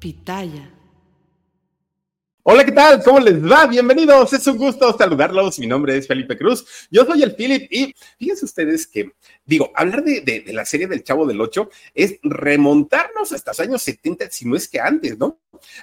Pitaya. Hola, ¿qué tal? ¿Cómo les va? Bienvenidos. Es un gusto saludarlos. Mi nombre es Felipe Cruz. Yo soy el Philip y fíjense ustedes que, digo, hablar de, la serie del Chavo del Ocho es remontarnos hasta los años 70, si no es que antes, ¿no?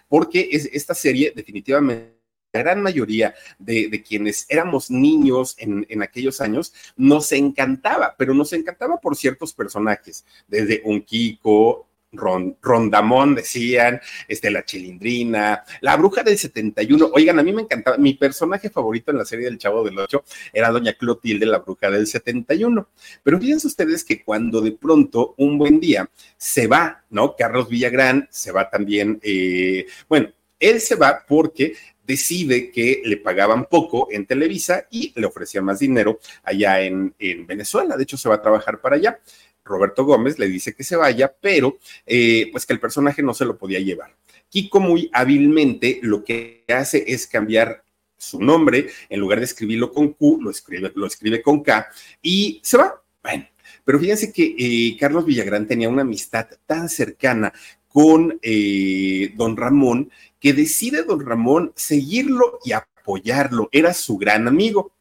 Porque es, esta serie definitivamente la gran mayoría de, quienes éramos niños en, en, aquellos años nos encantaba, pero nos encantaba por ciertos personajes, desde un Kiko, Rondamón, decían, este, la chilindrina, la bruja del 71. Oigan, a mí me encantaba, mi personaje favorito en la serie del Chavo del Ocho era Doña Clotilde, la bruja del 71. Pero fíjense ustedes que cuando de pronto, un buen día, se va, ¿no? Carlos Villagrán, se va también, eh, bueno, él se va porque decide que le pagaban poco en Televisa y le ofrecían más dinero allá en, en Venezuela. De hecho, se va a trabajar para allá. Roberto Gómez le dice que se vaya, pero eh, pues que el personaje no se lo podía llevar. Kiko muy hábilmente lo que hace es cambiar su nombre, en lugar de escribirlo con Q, lo escribe, lo escribe con K y se va. Bueno, pero fíjense que eh, Carlos Villagrán tenía una amistad tan cercana con eh, don Ramón que decide don Ramón seguirlo y apoyarlo. Era su gran amigo.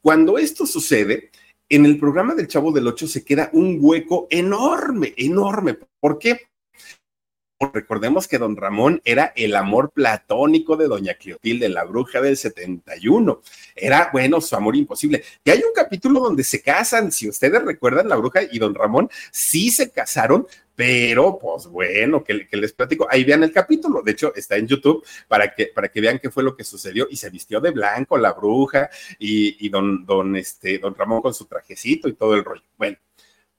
Cuando esto sucede, en el programa del Chavo del Ocho se queda un hueco enorme, enorme. ¿Por qué? Recordemos que don Ramón era el amor platónico de doña Clotilde, la bruja del 71. Era, bueno, su amor imposible. Y hay un capítulo donde se casan, si ustedes recuerdan, la bruja y don Ramón sí se casaron, pero pues bueno, que, les platico. Ahí vean el capítulo, de hecho está en YouTube para que, para que vean qué fue lo que sucedió y se vistió de blanco la bruja y, y don, don, este, don Ramón con su trajecito y todo el rollo. Bueno.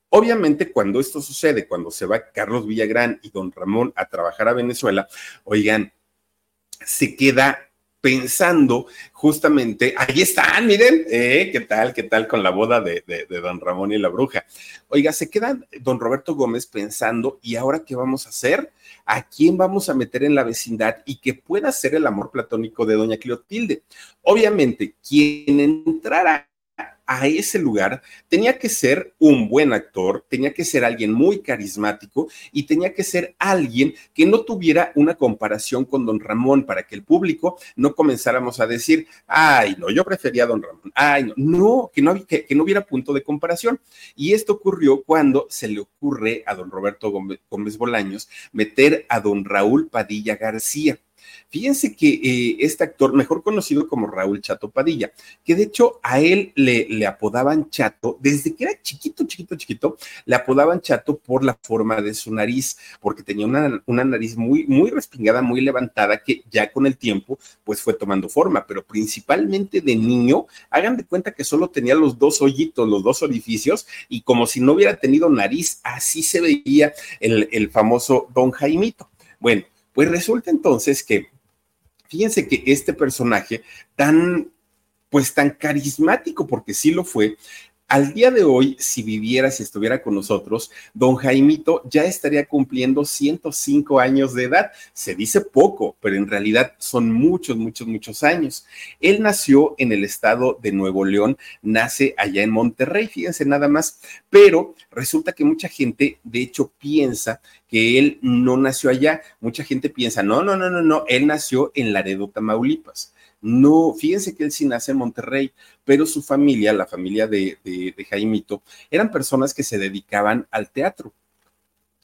Obviamente, cuando esto sucede, cuando se va Carlos Villagrán y don Ramón a trabajar a Venezuela, oigan, se queda pensando justamente, ahí están, miren, eh, ¿qué tal, qué tal con la boda de, don Ramón y la bruja? Oiga, se queda don Roberto Gómez pensando, ¿y ahora qué vamos a hacer? ¿A quién vamos a meter en la vecindad y que pueda ser el amor platónico de doña Clotilde? Obviamente, quien entrara a ese lugar, tenía que ser un buen actor, tenía que ser alguien muy carismático y tenía que ser alguien que no tuviera una comparación con don Ramón para que el público no comenzáramos a decir, ay, no, yo prefería a don Ramón, ay, no, no, que no, que, no hubiera punto de comparación. Y esto ocurrió cuando se le ocurre a don Roberto Gómez Bolaños meter a don Raúl Padilla García. Fíjense que eh, este actor, mejor conocido como Raúl Chato Padilla, que de hecho a él le, apodaban Chato, desde que era chiquito, chiquito, chiquito, le apodaban Chato por la forma de su nariz, porque tenía una, una nariz muy, muy respingada, muy levantada, que ya con el tiempo, pues fue tomando forma, pero principalmente de niño, hagan de cuenta que solo tenía los dos hoyitos, los dos orificios, y como si no hubiera tenido nariz, así se veía el, el famoso Don Jaimito. Bueno, pues resulta entonces que, fíjense que este personaje tan, pues tan carismático, porque sí lo fue, al día de hoy, si viviera, si estuviera con nosotros, don Jaimito ya estaría cumpliendo 105 años de edad. Se dice poco, pero en realidad son muchos, muchos, muchos años. Él nació en el estado de Nuevo León, nace allá en Monterrey, fíjense nada más, pero resulta que mucha gente, de hecho, piensa que él no nació allá. Mucha gente piensa, no, no, no, no, no, él nació en Laredo, Tamaulipas. No, fíjense que él sí nace en Monterrey, pero su familia, la familia de, de, Jaimito, eran personas que se dedicaban al teatro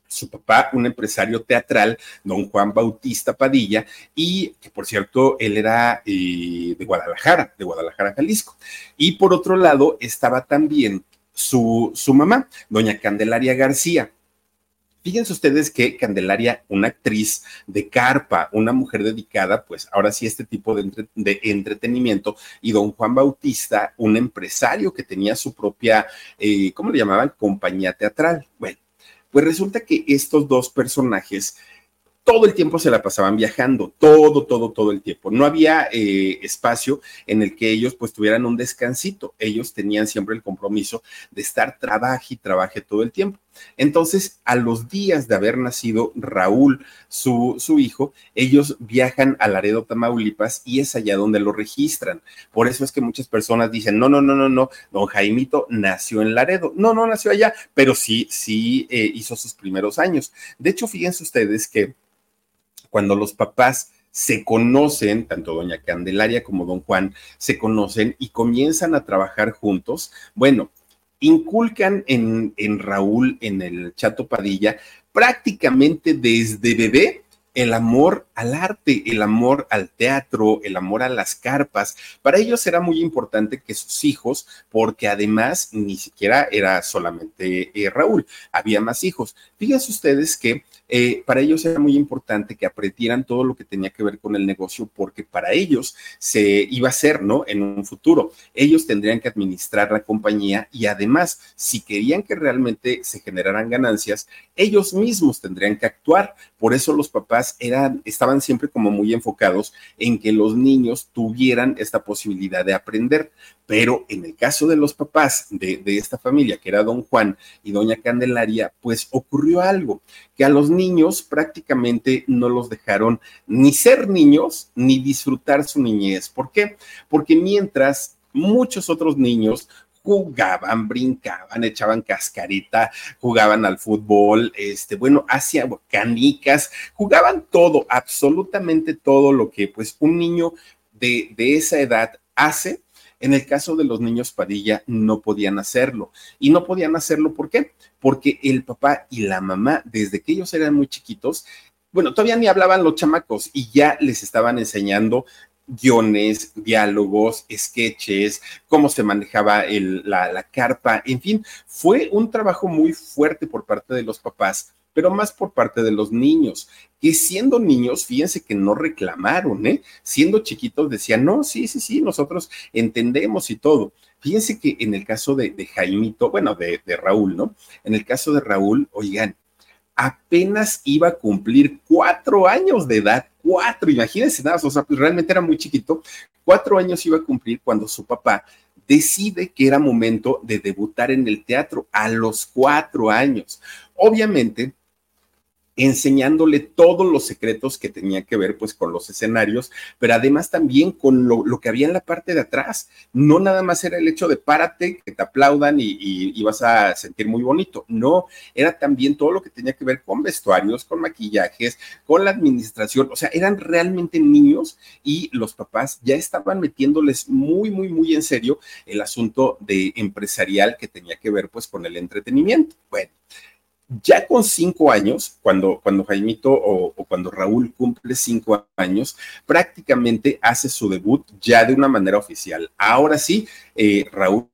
su papá, un empresario teatral, don Juan Bautista Padilla, y que por cierto, él era eh, de Guadalajara, de Guadalajara, Jalisco. Y por otro lado estaba también su, su mamá, doña Candelaria García. Fíjense ustedes que Candelaria, una actriz de carpa, una mujer dedicada, pues ahora sí, este tipo de, entretenimiento, y don Juan Bautista, un empresario que tenía su propia, eh, ¿cómo le llamaban? Compañía teatral. Bueno, pues resulta que estos dos personajes todo el tiempo se la pasaban viajando, todo, todo, todo el tiempo. No había eh, espacio en el que ellos pues tuvieran un descansito. Ellos tenían siempre el compromiso de estar trabaje y trabaje todo el tiempo. Entonces, a los días de haber nacido Raúl, su, su hijo, ellos viajan a Laredo, Tamaulipas, y es allá donde lo registran. Por eso es que muchas personas dicen, no, no, no, no, no, don Jaimito nació en Laredo. No, no nació allá, pero sí, sí eh, hizo sus primeros años. De hecho, fíjense ustedes que cuando los papás se conocen, tanto doña Candelaria como don Juan, se conocen y comienzan a trabajar juntos, bueno, inculcan en, en Raúl, en el Chato Padilla, prácticamente desde bebé el amor al arte, el amor al teatro, el amor a las carpas. Para ellos era muy importante que sus hijos, porque además ni siquiera era solamente eh, Raúl, había más hijos. Fíjense ustedes que eh, para ellos era muy importante que aprendieran todo lo que tenía que ver con el negocio, porque para ellos se iba a ser, ¿no? En un futuro. Ellos tendrían que administrar la compañía y además, si querían que realmente se generaran ganancias, ellos mismos tendrían que actuar. Por eso los papás eran, estaban siempre como muy enfocados en que los niños tuvieran esta posibilidad de aprender. Pero en el caso de los papás de, de esta familia, que era don Juan y doña Candelaria, pues ocurrió algo, que a los niños prácticamente no los dejaron ni ser niños ni disfrutar su niñez. ¿Por qué? Porque mientras muchos otros niños jugaban, brincaban, echaban cascarita, jugaban al fútbol, este, bueno, hacían canicas, jugaban todo, absolutamente todo lo que pues un niño de, de esa edad hace, en el caso de los niños Padilla no podían hacerlo. Y no podían hacerlo, ¿por qué? Porque el papá y la mamá, desde que ellos eran muy chiquitos, bueno, todavía ni hablaban los chamacos y ya les estaban enseñando guiones, diálogos, sketches, cómo se manejaba la, la carpa, en fin, fue un trabajo muy fuerte por parte de los papás pero más por parte de los niños, que siendo niños, fíjense que no reclamaron, ¿eh? Siendo chiquitos decían, no, sí, sí, sí, nosotros entendemos y todo. Fíjense que en el caso de, de Jaimito, bueno, de, de Raúl, ¿no? En el caso de Raúl, oigan, apenas iba a cumplir cuatro años de edad, cuatro, imagínense nada, o sea, pues realmente era muy chiquito, cuatro años iba a cumplir cuando su papá decide que era momento de debutar en el teatro a los cuatro años. Obviamente, enseñándole todos los secretos que tenía que ver pues con los escenarios, pero además también con lo, que había en la parte de atrás. No nada más era el hecho de párate, que te aplaudan y, y, vas a sentir muy bonito. No, era también todo lo que tenía que ver con vestuarios, con maquillajes, con la administración. O sea, eran realmente niños y los papás ya estaban metiéndoles muy, muy, muy en serio el asunto de empresarial que tenía que ver pues con el entretenimiento. Bueno ya con cinco años, cuando, cuando Jaimito o, o, cuando Raúl cumple cinco años, prácticamente hace su debut ya de una manera oficial. Ahora sí, eh, Raúl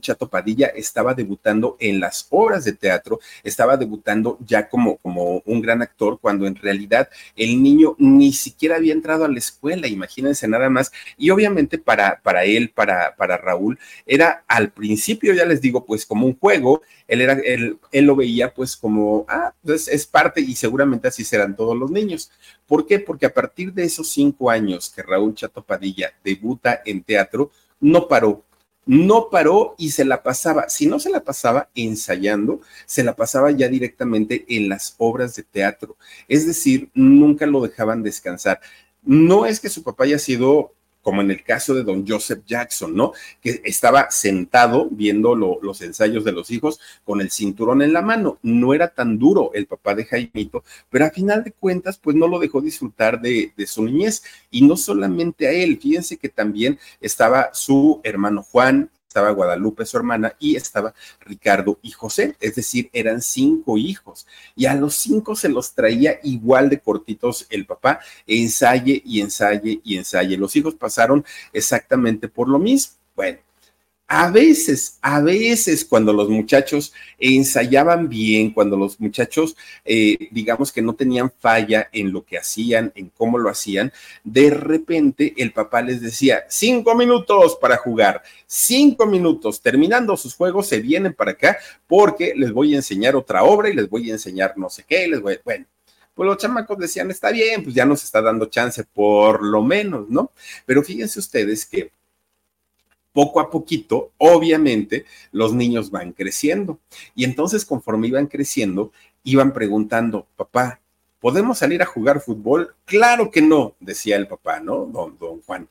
Chato Padilla estaba debutando en las obras de teatro, estaba debutando ya como, como un gran actor, cuando en realidad el niño ni siquiera había entrado a la escuela, imagínense nada más. Y obviamente para, para él, para, para Raúl, era al principio, ya les digo, pues como un juego, él, era, él, él lo veía pues como, ah, pues es parte y seguramente así serán todos los niños. ¿Por qué? Porque a partir de esos cinco años que Raúl Chato Padilla debuta en teatro, no paró, no paró y se la pasaba, si no se la pasaba ensayando, se la pasaba ya directamente en las obras de teatro. Es decir, nunca lo dejaban descansar. No es que su papá haya sido como en el caso de don Joseph Jackson, ¿no? Que estaba sentado viendo lo, los ensayos de los hijos con el cinturón en la mano. No era tan duro el papá de Jaimito, pero a final de cuentas, pues no lo dejó disfrutar de, de su niñez. Y no solamente a él, fíjense que también estaba su hermano Juan, estaba Guadalupe, su hermana, y estaba Ricardo y José, es decir, eran cinco hijos. Y a los cinco se los traía igual de cortitos el papá, ensaye y ensaye y ensaye. Los hijos pasaron exactamente por lo mismo. Bueno, a veces, a veces cuando los muchachos ensayaban bien, cuando los muchachos, eh, digamos que no tenían falla en lo que hacían, en cómo lo hacían, de repente el papá les decía, cinco minutos para jugar, cinco minutos, terminando sus juegos, se vienen para acá porque les voy a enseñar otra obra y les voy a enseñar no sé qué, les voy, bueno. Pues los chamacos decían, está bien, pues ya nos está dando chance, por lo menos, ¿no? Pero fíjense ustedes que poco a poquito, obviamente, los niños van creciendo. Y entonces, conforme iban creciendo, iban preguntando, papá, ¿podemos salir a jugar fútbol? Claro que no, decía el papá, ¿no? Don, don Juan.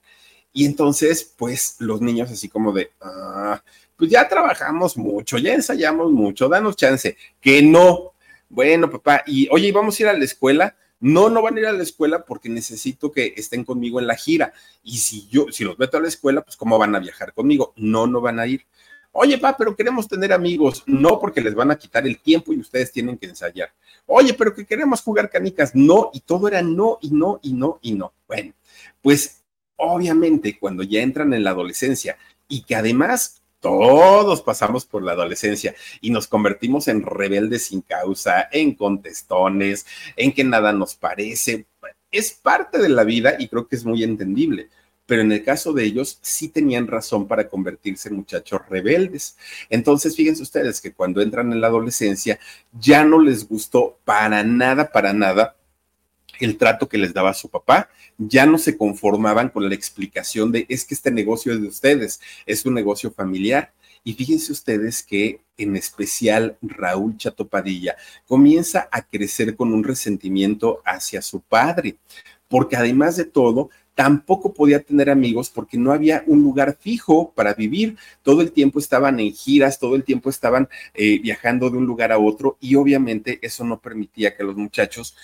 Y entonces, pues los niños así como de, ah, pues ya trabajamos mucho, ya ensayamos mucho, danos chance, que no. Bueno, papá, y oye, ¿vamos a ir a la escuela? No, no van a ir a la escuela porque necesito que estén conmigo en la gira. Y si yo, si los meto a la escuela, pues ¿cómo van a viajar conmigo? No, no van a ir. Oye, pa, pero queremos tener amigos. No, porque les van a quitar el tiempo y ustedes tienen que ensayar. Oye, pero que queremos jugar canicas. No, y todo era no, y no, y no, y no. Bueno, pues obviamente cuando ya entran en la adolescencia y que además todos pasamos por la adolescencia y nos convertimos en rebeldes sin causa, en contestones, en que nada nos parece. Es parte de la vida y creo que es muy entendible pero en el caso de ellos sí tenían razón para convertirse en muchachos rebeldes. Entonces, fíjense ustedes que cuando entran en la adolescencia ya no les gustó para nada, para nada el trato que les daba su papá, ya no se conformaban con la explicación de es que este negocio es de ustedes, es un negocio familiar. Y fíjense ustedes que en especial Raúl Chatopadilla comienza a crecer con un resentimiento hacia su padre, porque además de todo, tampoco podía tener amigos porque no había un lugar fijo para vivir. Todo el tiempo estaban en giras, todo el tiempo estaban eh, viajando de un lugar a otro y obviamente eso no permitía que los muchachos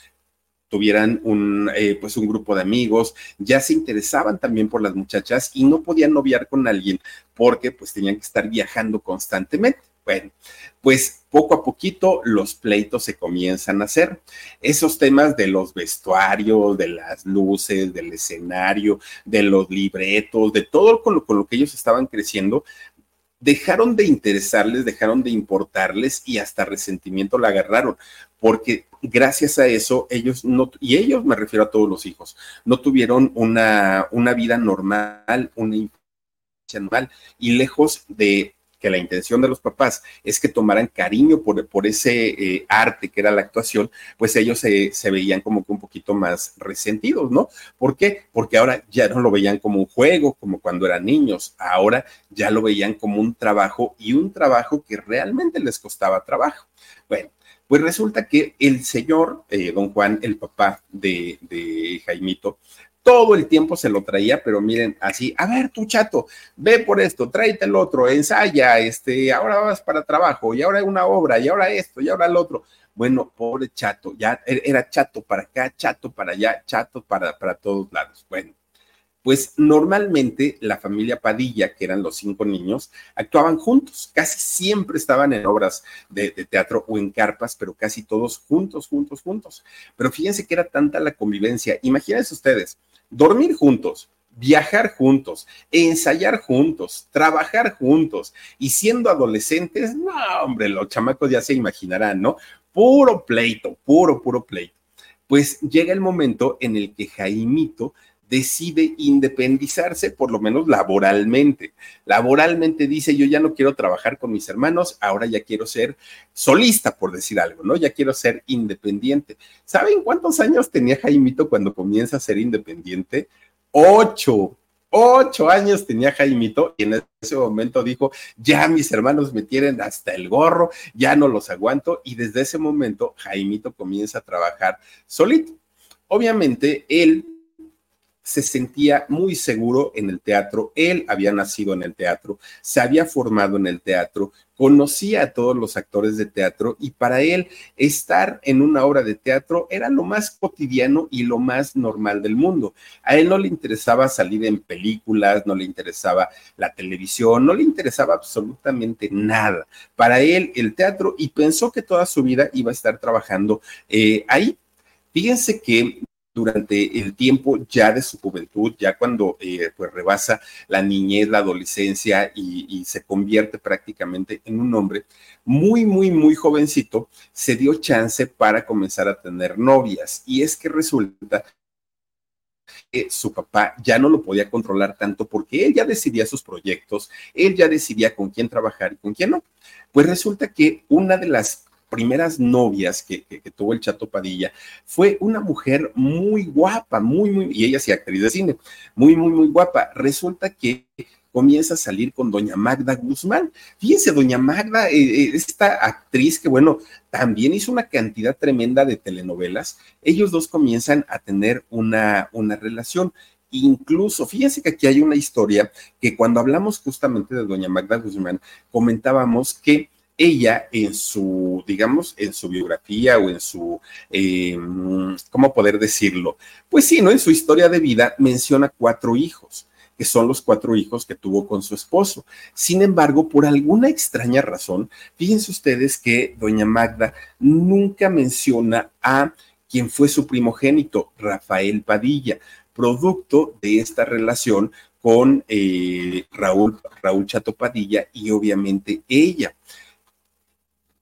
tuvieran un, eh, pues un grupo de amigos, ya se interesaban también por las muchachas y no podían noviar con alguien porque pues tenían que estar viajando constantemente. Bueno, pues poco a poquito los pleitos se comienzan a hacer. Esos temas de los vestuarios, de las luces, del escenario, de los libretos, de todo con lo, con lo que ellos estaban creciendo, dejaron de interesarles, dejaron de importarles y hasta resentimiento la agarraron, porque gracias a eso ellos no, y ellos me refiero a todos los hijos, no tuvieron una, una vida normal, una infancia normal y lejos de que la intención de los papás es que tomaran cariño por, por ese eh, arte que era la actuación, pues ellos se, se, veían como que un poquito más resentidos, ¿no? ¿Por qué? Porque ahora ya no lo veían como un juego, como cuando eran niños, ahora ya lo veían como un trabajo y un trabajo que realmente les costaba trabajo. Bueno, pues resulta que el señor, eh, don Juan, el papá de, de Jaimito, todo el tiempo se lo traía, pero miren, así, a ver, tú chato, ve por esto, tráete el otro, ensaya, este, ahora vas para trabajo, y ahora una obra, y ahora esto, y ahora el otro. Bueno, pobre chato, ya e-, era chato para acá, chato para allá, chato para, para todos lados. Bueno, pues normalmente la familia Padilla, que eran los cinco niños, actuaban juntos, casi siempre estaban en obras de, teatro o en carpas, pero casi todos juntos, juntos, juntos. Pero fíjense que era tanta la convivencia. Imagínense ustedes, dormir juntos, viajar juntos, ensayar juntos, trabajar juntos y siendo adolescentes, no, hombre, los chamacos ya se imaginarán, ¿no? Puro pleito, puro, puro pleito. Pues llega el momento en el que Jaimito decide independizarse, por lo menos laboralmente. Laboralmente dice, yo ya no quiero trabajar con mis hermanos, ahora ya quiero ser solista, por decir algo, ¿no? Ya quiero ser independiente. ¿Saben cuántos años tenía Jaimito cuando comienza a ser independiente? Ocho. Ocho años tenía Jaimito y en ese momento dijo, ya mis hermanos me tienen hasta el gorro, ya no los aguanto y desde ese momento Jaimito comienza a trabajar solito. Obviamente él se sentía muy seguro en el teatro, él había nacido en el teatro, se había formado en el teatro, conocía a todos los actores de teatro y para él estar en una obra de teatro era lo más cotidiano y lo más normal del mundo. A él no le interesaba salir en películas, no le interesaba la televisión, no le interesaba absolutamente nada. Para él el teatro y pensó que toda su vida iba a estar trabajando eh, ahí. Fíjense que durante el tiempo ya de su juventud, ya cuando eh, pues rebasa la niñez, la adolescencia y, y, se convierte prácticamente en un hombre muy, muy, muy jovencito, se dio chance para comenzar a tener novias. Y es que resulta que su papá ya no lo podía controlar tanto porque él ya decidía sus proyectos, él ya decidía con quién trabajar y con quién no. Pues resulta que una de las primeras novias que, tuvo el Chato Padilla fue una mujer muy guapa, muy, muy, y ella sí actriz de cine, muy, muy, muy guapa. Resulta que comienza a salir con doña Magda Guzmán. Fíjense, doña Magda, eh, eh, esta actriz que, bueno, también hizo una cantidad tremenda de telenovelas, ellos dos comienzan a tener una, una relación. Incluso, fíjense que aquí hay una historia que cuando hablamos justamente de doña Magda Guzmán, comentábamos que ella en su, digamos, en su biografía o en su, eh, ¿cómo poder decirlo? Pues sí, ¿no? En su historia de vida menciona cuatro hijos que son los cuatro hijos que tuvo con su esposo. Sin embargo, por alguna extraña razón, fíjense ustedes que doña Magda nunca menciona a quien fue su primogénito, Rafael Padilla, producto de esta relación con eh, Raúl, Raúl Chato Padilla y obviamente ella.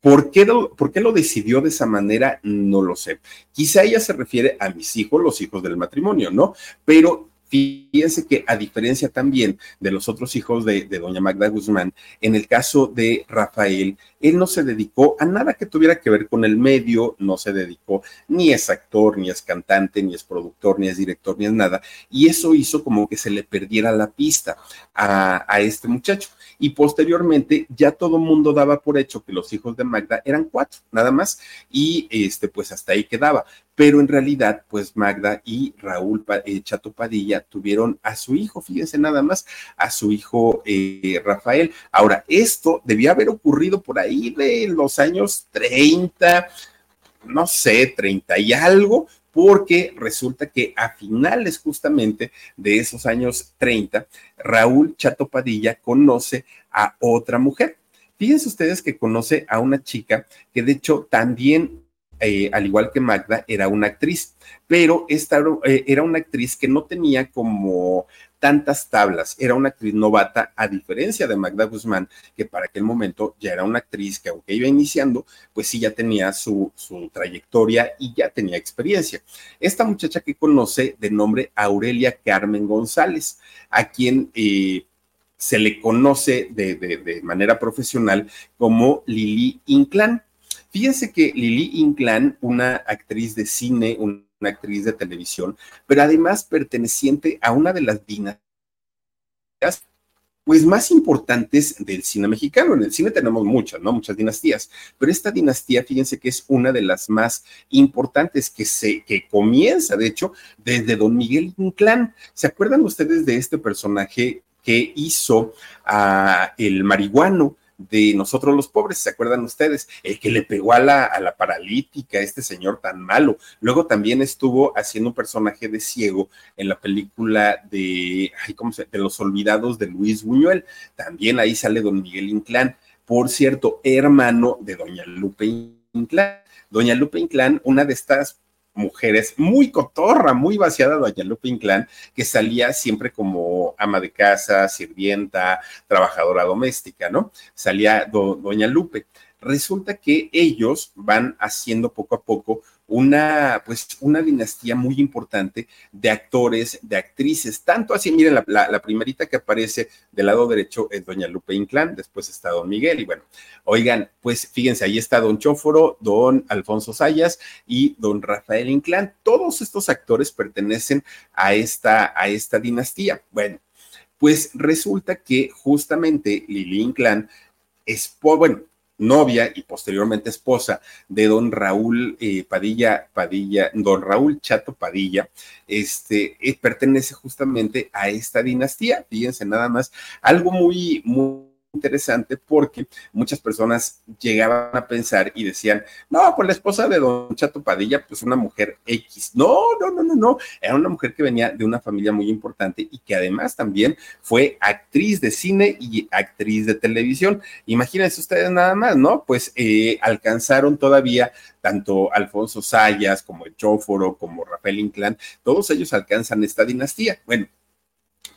¿Por qué, lo, ¿Por qué, lo, decidió de esa manera? No lo sé. Quizá ella se refiere a mis hijos, los hijos del matrimonio, ¿no? Pero Fíjense que a diferencia también de los otros hijos de, doña Magda Guzmán, en el caso de Rafael, él no se dedicó a nada que tuviera que ver con el medio, no se dedicó, ni es actor, ni es cantante, ni es productor, ni es director, ni es nada, y eso hizo como que se le perdiera la pista a, este muchacho. Y posteriormente ya todo mundo daba por hecho que los hijos de Magda eran cuatro, nada más, y este, pues hasta ahí quedaba pero en realidad, pues Magda y Raúl eh, Chato Padilla tuvieron a su hijo, fíjense nada más, a su hijo eh, Rafael. Ahora, esto debía haber ocurrido por ahí de los años 30, no sé, 30 y algo, porque resulta que a finales justamente de esos años 30, Raúl Chato Padilla conoce a otra mujer. Fíjense ustedes que conoce a una chica que de hecho también eh, al igual que Magda, era una actriz, pero esta eh, era una actriz que no tenía como tantas tablas, era una actriz novata, a diferencia de Magda Guzmán, que para aquel momento ya era una actriz que aunque iba iniciando, pues sí ya tenía su, su trayectoria y ya tenía experiencia. Esta muchacha que conoce de nombre Aurelia Carmen González, a quien... Eh, se le conoce de, de manera profesional como Lili Inclán. Fíjense que Lili Inclán, una actriz de cine, una actriz de televisión, pero además perteneciente a una de las dinastías pues más importantes del cine mexicano. En el cine tenemos muchas, ¿no? Muchas dinastías, pero esta dinastía, fíjense que es una de las más importantes que se, que comienza, de hecho, desde Don Miguel Inclán. ¿Se acuerdan ustedes de este personaje que hizo a el marihuano? De nosotros los pobres, ¿se acuerdan ustedes? El que le pegó a la, a la paralítica, este señor tan malo. Luego también estuvo haciendo un personaje de ciego en la película de, ay, ¿cómo se de Los Olvidados de Luis Buñuel. También ahí sale don Miguel Inclán, por cierto, hermano de doña Lupe Inclán. Doña Lupe Inclán, una de estas mujeres, muy cotorra, muy vaciada doña Lupe Inclán, que salía siempre como ama de casa, sirvienta, trabajadora doméstica, ¿no? Salía doña Lupe. Resulta que ellos van haciendo poco a poco una, pues, una dinastía muy importante de actores, de actrices, tanto así, miren, la, la, primerita que aparece del lado derecho es doña Lupe Inclán, después está don Miguel, y bueno, oigan, pues fíjense, ahí está don Chóforo, don Alfonso Sayas y don Rafael Inclán, todos estos actores pertenecen a esta, a esta dinastía. Bueno, pues resulta que justamente Lili Inclán es, bueno, novia y posteriormente esposa de don Raúl eh, Padilla, Padilla, don Raúl Chato Padilla, este, eh, pertenece justamente a esta dinastía. Fíjense nada más, algo muy, muy interesante porque muchas personas llegaban a pensar y decían, no, pues la esposa de don Chato Padilla, pues una mujer X. No, no, no, no, no. Era una mujer que venía de una familia muy importante y que además también fue actriz de cine y actriz de televisión. Imagínense ustedes nada más, ¿no? Pues eh, alcanzaron todavía tanto Alfonso Sayas como el Chóforo, como Rafael Inclán, todos ellos alcanzan esta dinastía. Bueno,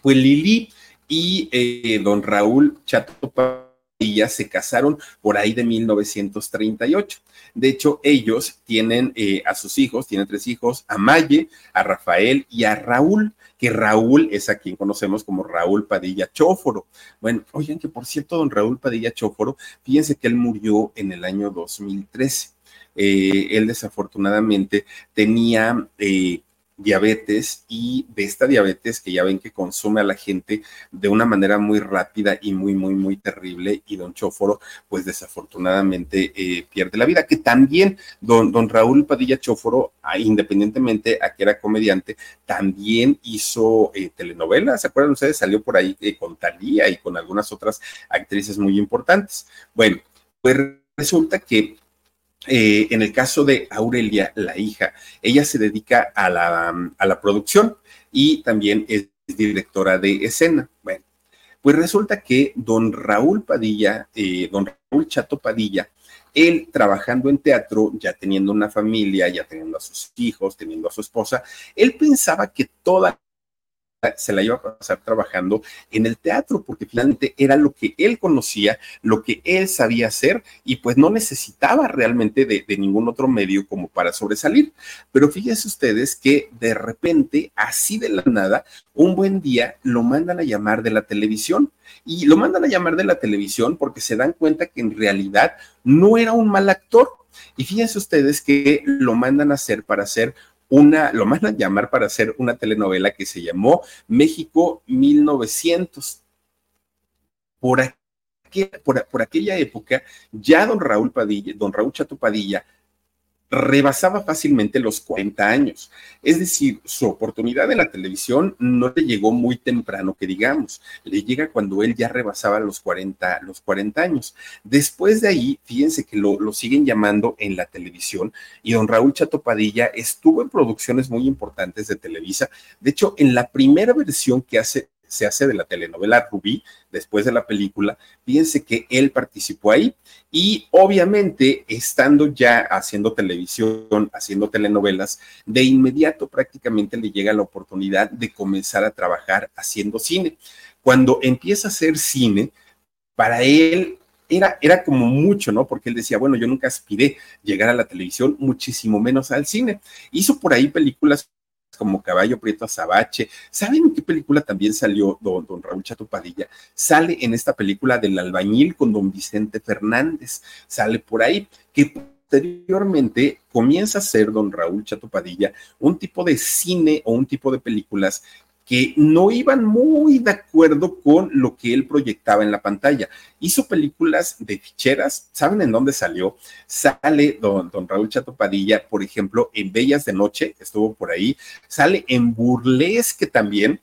pues Lili y eh, don Raúl Chato Padilla se casaron por ahí de 1938. De hecho, ellos tienen eh, a sus hijos, tienen tres hijos, a Maye, a Rafael y a Raúl, que Raúl es a quien conocemos como Raúl Padilla Chóforo. Bueno, oigan que por cierto, don Raúl Padilla Chóforo, fíjense que él murió en el año 2013. Eh, él desafortunadamente tenía diabetes y de esta diabetes que ya ven que consume a la gente de una manera muy rápida y muy, muy, muy terrible y don Chóforo pues desafortunadamente eh, pierde la vida, que también don, don Raúl Padilla Chóforo, ah, independientemente a que era comediante, también hizo eh, telenovelas, ¿se acuerdan ustedes? Salió por ahí eh, con Talía y con algunas otras actrices muy importantes. Bueno, Pues resulta que eh, en el caso de Aurelia, la hija, ella se dedica a la, a la producción y también es directora de escena. Bueno, pues resulta que don Raúl Padilla, eh, don Raúl Chato Padilla, él trabajando en teatro, ya teniendo una familia, ya teniendo a sus hijos, teniendo a su esposa, él pensaba que toda se la iba a pasar trabajando en el teatro, porque finalmente era lo que él conocía, lo que él sabía hacer, y pues no necesitaba realmente de, ningún otro medio como para sobresalir. Pero fíjense ustedes que de repente, así de la nada, un buen día lo mandan a llamar de la televisión. Y lo mandan a llamar de la televisión porque se dan cuenta que en realidad no era un mal actor. Y fíjense ustedes que lo mandan a hacer para hacer una, lo mandan a llamar para hacer una telenovela que se llamó México 1900. Por, por, por aquella época, ya don Raúl Padilla, don Raúl Chato Padilla, rebasaba fácilmente los 40 años. Es decir, su oportunidad en la televisión no le llegó muy temprano, que digamos, le llega cuando él ya rebasaba los 40, los 40 años. Después de ahí, fíjense que lo, lo siguen llamando en la televisión y don Raúl Chatopadilla estuvo en producciones muy importantes de Televisa. De hecho, en la primera versión que hace se hace de la telenovela Rubí, después de la película, fíjense que él participó ahí y obviamente estando ya haciendo televisión, haciendo telenovelas, de inmediato prácticamente le llega la oportunidad de comenzar a trabajar haciendo cine. Cuando empieza a hacer cine, para él era, era, como mucho, ¿no? Porque él decía, bueno, yo nunca aspiré llegar a la televisión, muchísimo menos al cine. Hizo por ahí películas como Caballo Prieto Azabache. ¿Saben en qué película también salió don, Raúl Chatopadilla? Sale en esta película del albañil con don Vicente Fernández. Sale por ahí, que posteriormente comienza a ser don Raúl Chatopadilla un tipo de cine o un tipo de películas que no iban muy de acuerdo con lo que él proyectaba en la pantalla. Hizo películas de ficheras, ¿saben en dónde salió? Sale don, don Raúl Chato Padilla, por ejemplo, en Bellas de Noche, estuvo por ahí, sale en Burlesque también,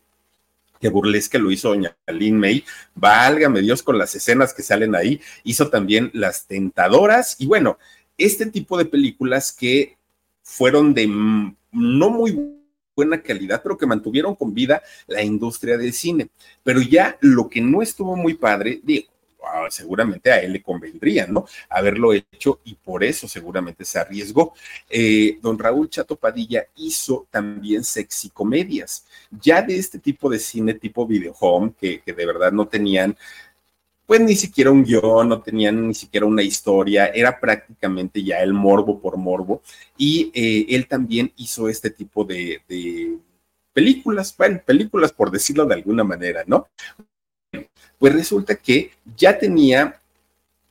que Burlesque lo hizo doña Lynn May, válgame Dios con las escenas que salen ahí, hizo también Las Tentadoras y bueno, este tipo de películas que fueron de no muy buena calidad, pero que mantuvieron con vida la industria del cine. Pero ya lo que no estuvo muy padre, digo, ah, seguramente a él le convendría, ¿no? Haberlo hecho y por eso seguramente se arriesgó. Eh, don Raúl Chato Padilla hizo también sexy comedias, ya de este tipo de cine tipo video que de verdad no tenían pues ni siquiera un guion, no tenían ni siquiera una historia, era prácticamente ya el morbo por morbo. Y eh, él también hizo este tipo de, películas, bueno, películas por decirlo de alguna manera, ¿no? Pues resulta que ya tenía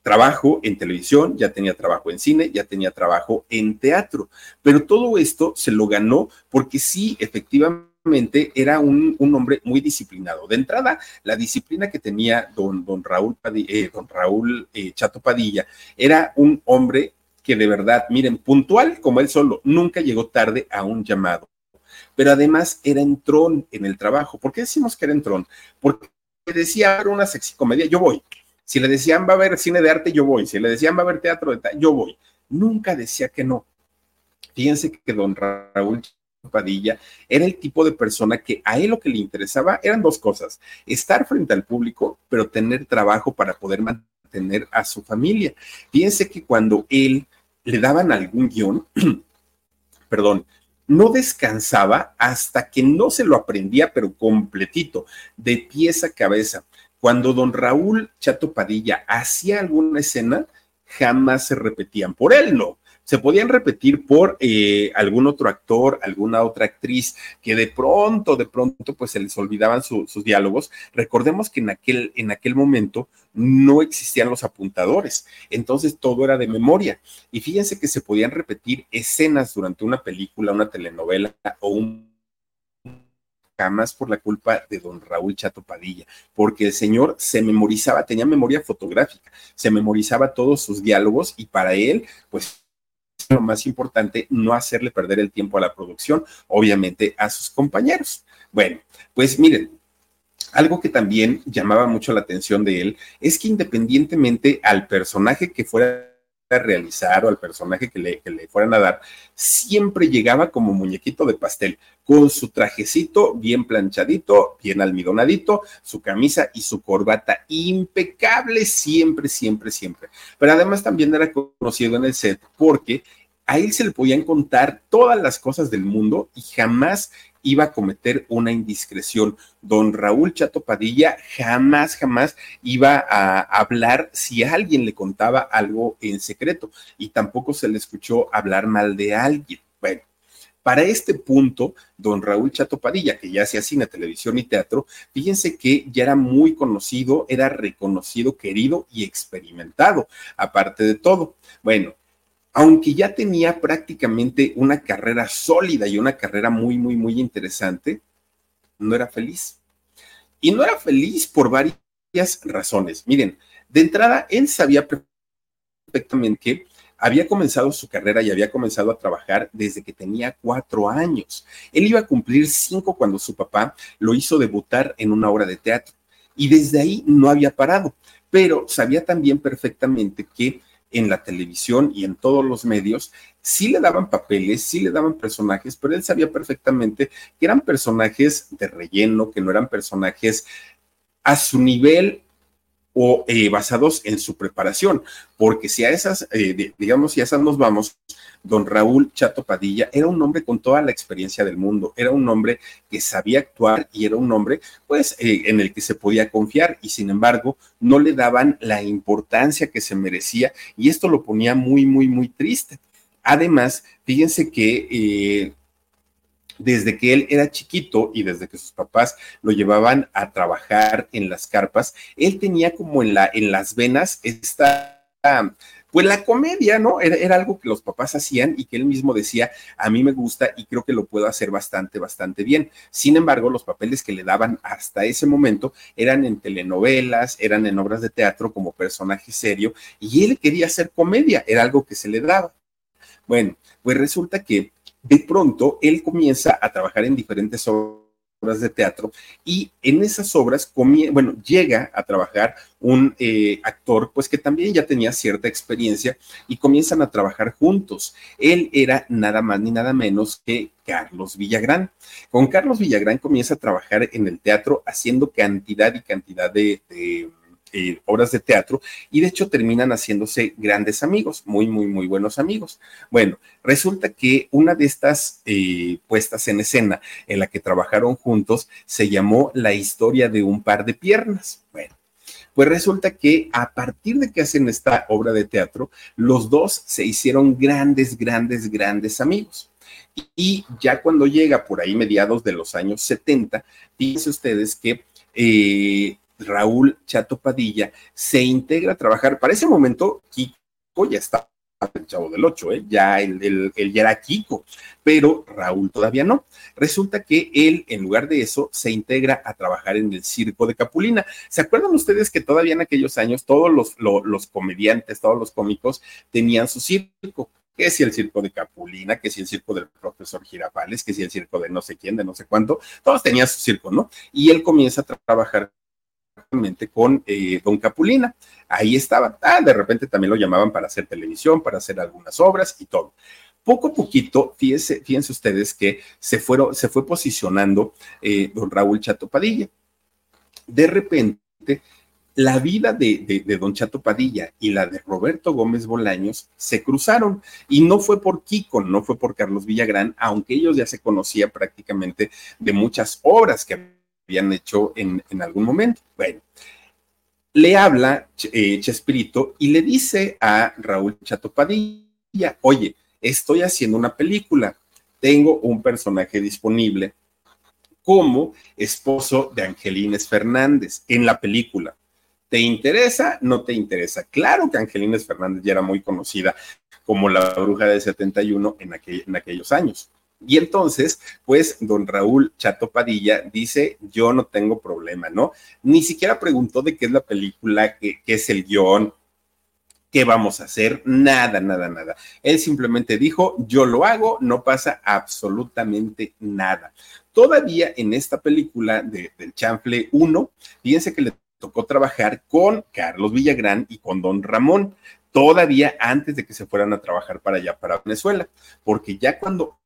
trabajo en televisión, ya tenía trabajo en cine, ya tenía trabajo en teatro, pero todo esto se lo ganó porque sí, efectivamente era un, hombre muy disciplinado. De entrada, la disciplina que tenía don, don Raúl, eh, don Raúl eh, Chato Padilla era un hombre que de verdad, miren, puntual como él solo, nunca llegó tarde a un llamado. Pero además era entrón en el trabajo. ¿Por qué decimos que era entrón? Porque decía una sexy comedia, yo voy. Si le decían va a haber cine de arte, yo voy. Si le decían va a haber teatro yo voy. Nunca decía que no. Fíjense que don Raúl Padilla era el tipo de persona que a él lo que le interesaba eran dos cosas, estar frente al público, pero tener trabajo para poder mantener a su familia. Fíjense que cuando él le daban algún guion, perdón, no descansaba hasta que no se lo aprendía, pero completito, de pieza a cabeza. Cuando don Raúl Chato Padilla hacía alguna escena, jamás se repetían por él, no se podían repetir por eh, algún otro actor, alguna otra actriz que de pronto, de pronto, pues se les olvidaban sus diálogos. Recordemos que en aquel, en aquel momento no existían los apuntadores, entonces todo era de memoria. Y fíjense que se podían repetir escenas durante una película, una telenovela o un jamás por la culpa de don Raúl Chato Padilla, porque el señor se memorizaba, tenía memoria fotográfica, se memorizaba todos sus diálogos y para él, pues lo más importante, no hacerle perder el tiempo a la producción, obviamente a sus compañeros. Bueno, pues miren, algo que también llamaba mucho la atención de él es que independientemente al personaje que fuera a realizar o al personaje que le, que le, fueran a dar, siempre llegaba como muñequito de pastel, con su trajecito bien planchadito, bien almidonadito, su camisa y su corbata impecable siempre, siempre, siempre. Pero además también era conocido en el set porque a él se le podían contar todas las cosas del mundo y jamás iba a cometer una indiscreción. Don Raúl Chato Padilla jamás, jamás iba a hablar si alguien le contaba algo en secreto y tampoco se le escuchó hablar mal de alguien. Bueno, para este punto, don Raúl Chato Padilla, que ya hacía cine, televisión y teatro, fíjense que ya era muy conocido, era reconocido, querido y experimentado, aparte de todo. Bueno, aunque ya tenía prácticamente una carrera sólida y una carrera muy, muy, muy interesante, no era feliz. Y no era feliz por varias razones. Miren, de entrada, él sabía perfectamente que había comenzado su carrera y había comenzado a trabajar desde que tenía cuatro años. Él iba a cumplir cinco cuando su papá lo hizo debutar en una obra de teatro. Y desde ahí no había parado, pero sabía también perfectamente que en la televisión y en todos los medios, sí le daban papeles, sí le daban personajes, pero él sabía perfectamente que eran personajes de relleno, que no eran personajes a su nivel o eh, basados en su preparación, porque si a esas, eh, digamos, si a esas nos vamos, don Raúl Chato Padilla era un hombre con toda la experiencia del mundo, era un hombre que sabía actuar y era un hombre, pues, eh, en el que se podía confiar y sin embargo no le daban la importancia que se merecía y esto lo ponía muy, muy, muy triste. Además, fíjense que desde que él era chiquito y desde que sus papás lo llevaban a trabajar en las carpas, él tenía como en, la, en las venas esta pues la comedia, ¿no? Era, era, algo que los papás hacían y que él mismo decía, a mí me gusta y creo que lo puedo hacer bastante, bastante bien. Sin embargo, los papeles que le daban hasta ese momento eran en telenovelas, eran en obras de teatro como personaje serio y él quería hacer comedia, era algo que se le daba. Bueno, pues resulta que de pronto él comienza a trabajar en diferentes obras de teatro y en esas obras, bueno, llega a trabajar un eh, actor, pues que también ya tenía cierta experiencia y comienzan a trabajar juntos. Él era nada más ni nada menos que Carlos Villagrán. Con Carlos Villagrán comienza a trabajar en el teatro haciendo cantidad y cantidad de obras de teatro y de hecho terminan haciéndose grandes amigos, muy, muy, muy buenos amigos. Bueno, resulta que una de estas eh, puestas en escena en la que trabajaron juntos se llamó La historia de un par de piernas. Bueno. Pues resulta que a partir de que hacen esta obra de teatro, los dos se hicieron grandes, grandes, grandes amigos. Y ya cuando llega por ahí mediados de los años 70, fíjense ustedes que eh, Raúl Chato Padilla se integra a trabajar. Para ese momento, Kiko ya estaba el chavo del 8, ¿eh? ya él, ya era Kiko, pero Raúl todavía no. Resulta que él, en lugar de eso, se integra a trabajar en el circo de Capulina. ¿Se acuerdan ustedes que todavía en aquellos años todos los, los comediantes, todos los cómicos tenían su circo? que si el circo de Capulina, que si el circo del profesor Girafales, que si el circo de no sé quién, de no sé cuánto, todos tenían su circo, ¿no? Y él comienza a trabajar con eh, Don Capulina. Ahí estaba. Ah, de repente también lo llamaban para hacer televisión, para hacer algunas obras y todo. Poco a poquito, fíjense, ustedes que se, fueron, se fue posicionando eh, don Raúl Chato Padilla. De repente, la vida de, de, don Chato Padilla y la de Roberto Gómez Bolaños se cruzaron y no fue por Kiko, no fue por Carlos Villagrán, aunque ellos ya se conocían prácticamente de muchas obras que habían hecho en, algún momento. Bueno, le habla eh, Chespirito y le dice a Raúl Chatopadilla, oye, estoy haciendo una película, tengo un personaje disponible como esposo de Angelines Fernández en la película. ¿Te interesa? ¿No te interesa? Claro que Angelines Fernández ya era muy conocida como la bruja de 71 en, en aquellos años. Y entonces, pues, don Raúl Chato Padilla dice, yo no tengo problema, ¿no? Ni siquiera preguntó de qué es la película, qué, es el guion, ¿Qué vamos a hacer? Nada, nada, nada. Él simplemente dijo, yo lo hago, no pasa absolutamente nada. Todavía en esta película de, del Chanfle 1, fíjense que le tocó trabajar con Carlos Villagrán y con Don Ramón, todavía antes de que se fueran a trabajar para allá, para Venezuela, porque ya cuando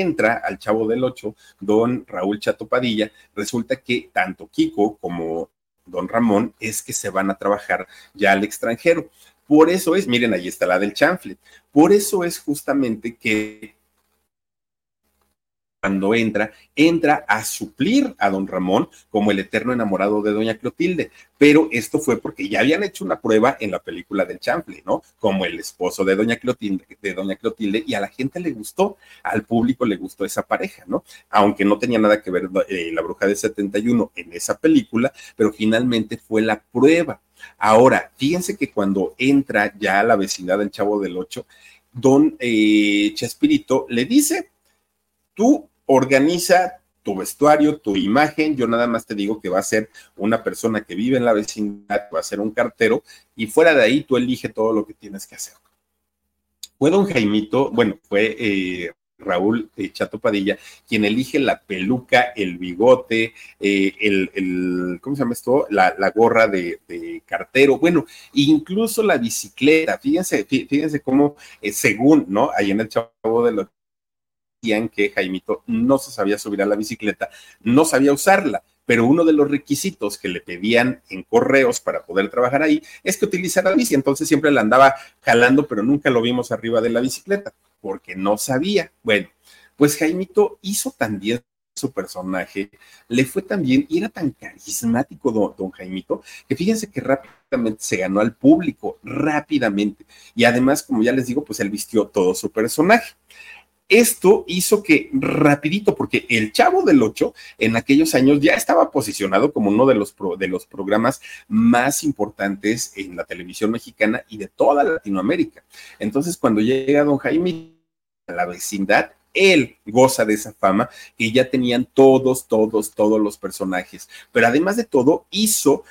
entra al Chavo del Ocho, don Raúl Chato Padilla, resulta que tanto Kiko como don Ramón es que se van a trabajar ya al extranjero. Por eso es, miren, ahí está la del chanfle. Por eso es justamente que cuando entra, entra a suplir a don Ramón como el eterno enamorado de doña Clotilde. Pero esto fue porque ya habían hecho una prueba en la película del Chample, ¿no? Como el esposo de doña Clotilde, de doña Clotilde, y a la gente le gustó, al público le gustó esa pareja, ¿no? Aunque no tenía nada que ver eh, la bruja de 71 en esa película, pero finalmente fue la prueba. Ahora, fíjense que cuando entra ya a la vecindad del Chavo del Ocho, don eh, Chespirito le dice, tú organiza tu vestuario, tu imagen. Yo nada más te digo que va a ser una persona que vive en la vecindad, va a ser un cartero, y fuera de ahí tú elige todo lo que tienes que hacer. Fue don Jaimito, bueno, fue eh, Raúl eh, Chato Padilla quien elige la peluca, el bigote, eh, el, ¿cómo se llama esto? La, gorra de, cartero, bueno, incluso la bicicleta. Fíjense, fíjense cómo, según, ¿no? Ahí en el Chavo de los que Jaimito no se sabía subir a la bicicleta, no sabía usarla, pero uno de los requisitos que le pedían en correos para poder trabajar ahí es que utilizara la bici, entonces siempre la andaba jalando, pero nunca lo vimos arriba de la bicicleta, porque no sabía. Bueno, pues Jaimito hizo también su personaje, le fue también, y era tan carismático don, don, Jaimito, que fíjense que rápidamente se ganó al público, rápidamente. Y además, como ya les digo, pues él vistió todo su personaje. Esto hizo que rapidito, porque el Chavo del Ocho en aquellos años ya estaba posicionado como uno de los, de los programas más importantes en la televisión mexicana y de toda Latinoamérica. Entonces, cuando llega don Jaime a la vecindad, él goza de esa fama que ya tenían todos, todos, todos los personajes. Pero además de todo, hizo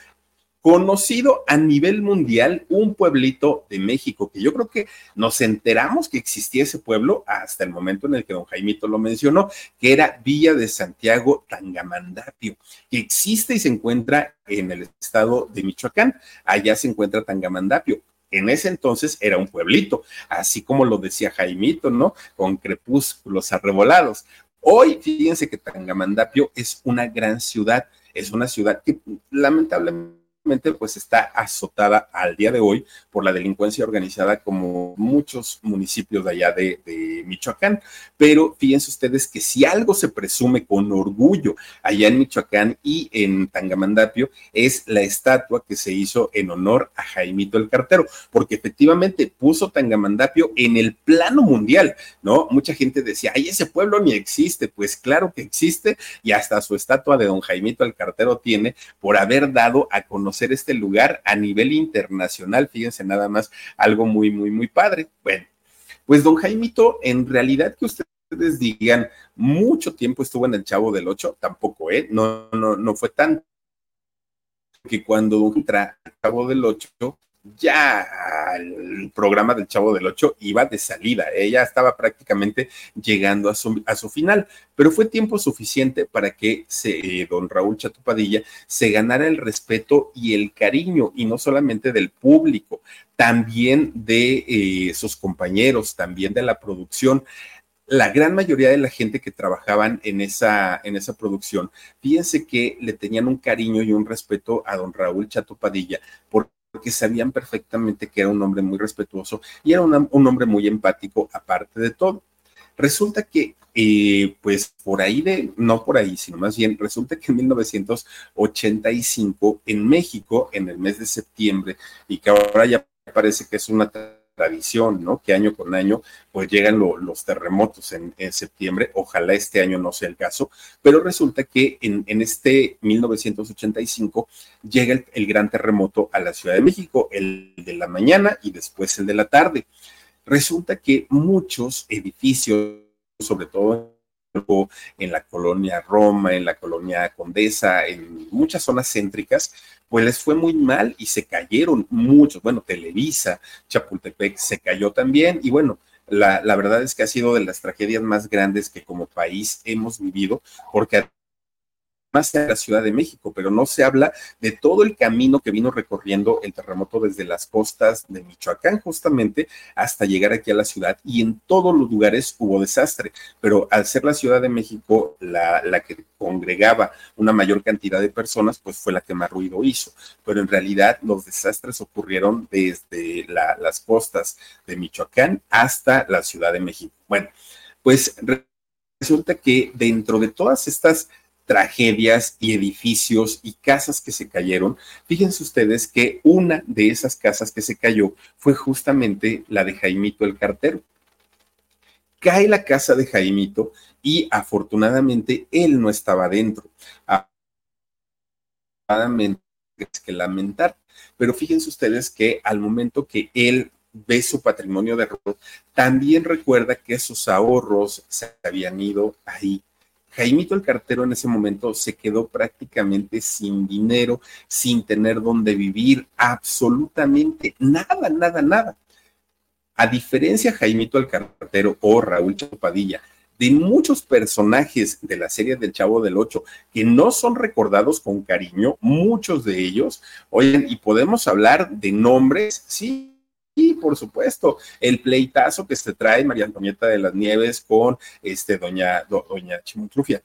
conocido a nivel mundial un pueblito de México, que yo creo que nos enteramos que existía ese pueblo hasta el momento en el que don Jaimito lo mencionó, que era Villa de Santiago Tangamandapio, que existe y se encuentra en el estado de Michoacán. Allá se encuentra Tangamandapio. En ese entonces era un pueblito, así como lo decía Jaimito, ¿no? Con crepúsculos arrebolados. Hoy, fíjense que Tangamandapio es una gran ciudad, es una ciudad que lamentablemente pues está azotada al día de hoy por la delincuencia organizada como muchos municipios de allá de, Michoacán. Pero fíjense ustedes que si algo se presume con orgullo allá en Michoacán y en Tangamandapio es la estatua que se hizo en honor a Jaimito el Cartero, porque efectivamente puso Tangamandapio en el plano mundial, ¿no? Mucha gente decía, ay, ese pueblo ni existe, pues claro que existe y hasta su estatua de don Jaimito el Cartero tiene por haber dado a conocer este lugar a nivel internacional. Fíjense nada más, algo muy, muy, muy padre. Bueno, pues don Jaimito, en realidad que ustedes digan, mucho tiempo estuvo en el Chavo del Ocho, tampoco, ¿eh? No, no, no fue tan que cuando entra al Chavo del Ocho, ya el programa del Chavo del Ocho iba de salida, ella estaba prácticamente llegando a su, a su, final, pero fue tiempo suficiente para que eh, don Raúl Chatupadilla se ganara el respeto y el cariño, y no solamente del público, también de eh, sus compañeros, también de la producción. La gran mayoría de la gente que trabajaban en esa, en esa producción, fíjense que le tenían un cariño y un respeto a don Raúl Chato Padilla, por porque sabían perfectamente que era un hombre muy respetuoso y era un hombre muy empático aparte de todo. Resulta que, eh, pues por ahí de, no por ahí, sino más bien, resulta que en 1985 en México, en el mes de septiembre, y que ahora ya parece que es una tradición, ¿no? Que año con año pues llegan los terremotos en, septiembre, ojalá este año no sea el caso, pero resulta que en, este 1985 llega el, el, gran terremoto a la Ciudad de México, el de la mañana y después el de la tarde. Resulta que muchos edificios, sobre todo en la colonia Roma, en la colonia Condesa, en muchas zonas céntricas, pues les fue muy mal y se cayeron muchos. Bueno, Televisa, Chapultepec se cayó también y bueno, la, la, verdad es que ha sido de las tragedias más grandes que como país hemos vivido, porque más en la Ciudad de México, pero no se habla de todo el camino que vino recorriendo el terremoto desde las costas de Michoacán justamente hasta llegar aquí a la ciudad y en todos los lugares hubo desastre, pero al ser la Ciudad de México la, que congregaba una mayor cantidad de personas, pues fue la que más ruido hizo, pero en realidad los desastres ocurrieron desde la, las costas de Michoacán hasta la Ciudad de México. Bueno, pues resulta que dentro de todas estas tragedias y edificios y casas que se cayeron. Fíjense ustedes que una de esas casas que se cayó fue justamente la de Jaimito el cartero. Cae la casa de Jaimito y afortunadamente él no estaba dentro. Afortunadamente es que lamentar. Pero fíjense ustedes que al momento que él ve su patrimonio de robo, también recuerda que sus ahorros se habían ido ahí Jaimito el cartero en ese momento se quedó prácticamente sin dinero, sin tener dónde vivir, absolutamente nada, nada, nada. A diferencia Jaimito el cartero o Raúl Chapadilla, de muchos personajes de la serie del Chavo del Ocho que no son recordados con cariño, muchos de ellos, oigan, y podemos hablar de nombres, sí, por supuesto, el pleitazo que se trae María Antonieta de las Nieves con este doña, doña Chimontrufia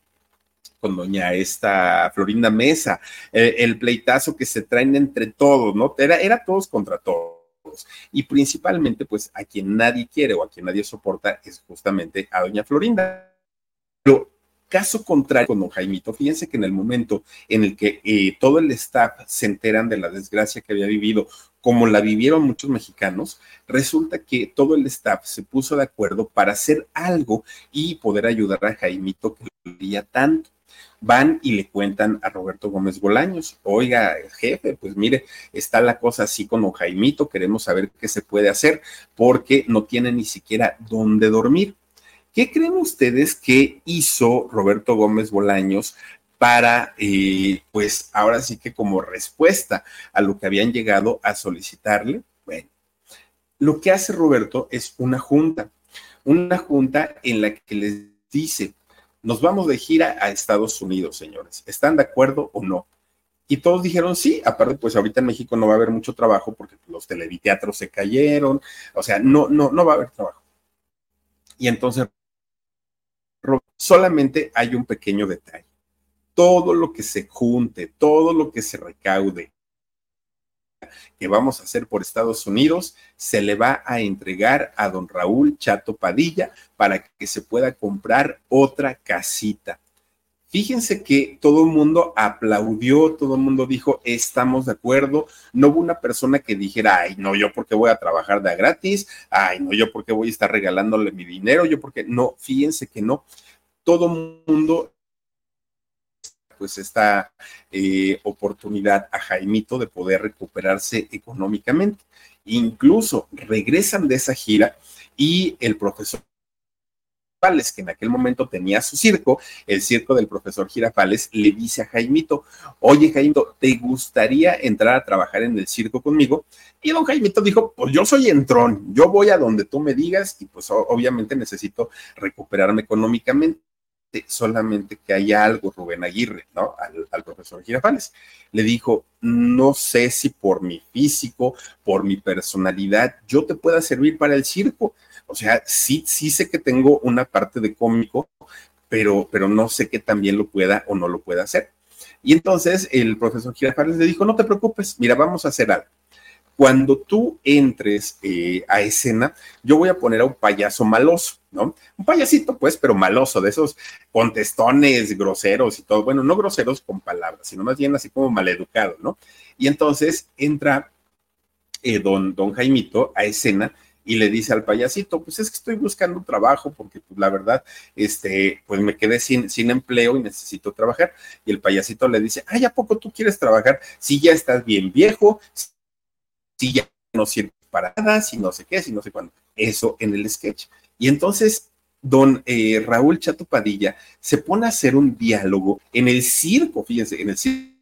con doña esta Florinda Mesa, eh, el pleitazo que se traen entre todos, ¿no? Era, era todos contra todos. Y principalmente, pues, a quien nadie quiere o a quien nadie soporta es justamente a doña Florinda. Pero Caso contrario con Jaimito, fíjense que en el momento en el que eh, todo el staff se enteran de la desgracia que había vivido, como la vivieron muchos mexicanos, resulta que todo el staff se puso de acuerdo para hacer algo y poder ayudar a Jaimito que lo quería tanto van y le cuentan a Roberto Gómez Bolaños, oiga, jefe, pues mire, está la cosa así con Jaimito, queremos saber qué se puede hacer porque no tiene ni siquiera dónde dormir. ¿Qué creen ustedes que hizo Roberto Gómez Bolaños para, eh, pues ahora sí que como respuesta a lo que habían llegado a solicitarle? Bueno, lo que hace Roberto es una junta, una junta en la que les dice, nos vamos de gira a Estados Unidos, señores, ¿están de acuerdo o no? Y todos dijeron sí, aparte pues ahorita en México no va a haber mucho trabajo porque los televiteatros se cayeron, o sea, no, no, no va a haber trabajo. Y entonces solamente hay un pequeño detalle. Todo lo que se junte, todo lo que se recaude que vamos a hacer por Estados Unidos, se le va a entregar a don Raúl Chato Padilla para que se pueda comprar otra casita. Fíjense que todo el mundo aplaudió, todo el mundo dijo, estamos de acuerdo. No hubo una persona que dijera, ay, no, yo porque voy a trabajar de gratis, ay, no, yo porque voy a estar regalándole mi dinero, yo porque no, fíjense que no todo mundo pues esta eh, oportunidad a Jaimito de poder recuperarse económicamente. Incluso regresan de esa gira y el profesor Que en aquel momento tenía su circo, el circo del profesor Girafales, le dice a Jaimito, oye Jaimito, ¿te gustaría entrar a trabajar en el circo conmigo? Y don Jaimito dijo, pues yo soy entrón, yo voy a donde tú me digas y pues obviamente necesito recuperarme económicamente solamente que hay algo, Rubén Aguirre, ¿no? Al, profesor Girafales. Le dijo, no sé si por mi físico, por mi personalidad, yo te pueda servir para el circo. O sea, sí, sí sé que tengo una parte de cómico, pero, pero no sé que también lo pueda o no lo pueda hacer. Y entonces el profesor Girafales le dijo, no te preocupes, mira, vamos a hacer algo cuando tú entres eh, a escena, yo voy a poner a un payaso maloso, ¿no? Un payasito, pues, pero maloso, de esos contestones groseros y todo. Bueno, no groseros con palabras, sino más bien así como maleducado, ¿no? Y entonces entra eh, don, don Jaimito a escena y le dice al payasito, pues es que estoy buscando trabajo porque pues la verdad, este, pues me quedé sin, sin empleo y necesito trabajar. Y el payasito le dice, ay, ¿a poco tú quieres trabajar? Si ya estás bien viejo, si ya no sirve para si no sé qué, si no sé cuándo. Eso en el sketch. Y entonces don eh, Raúl Chato Padilla se pone a hacer un diálogo en el circo, fíjense, en el circo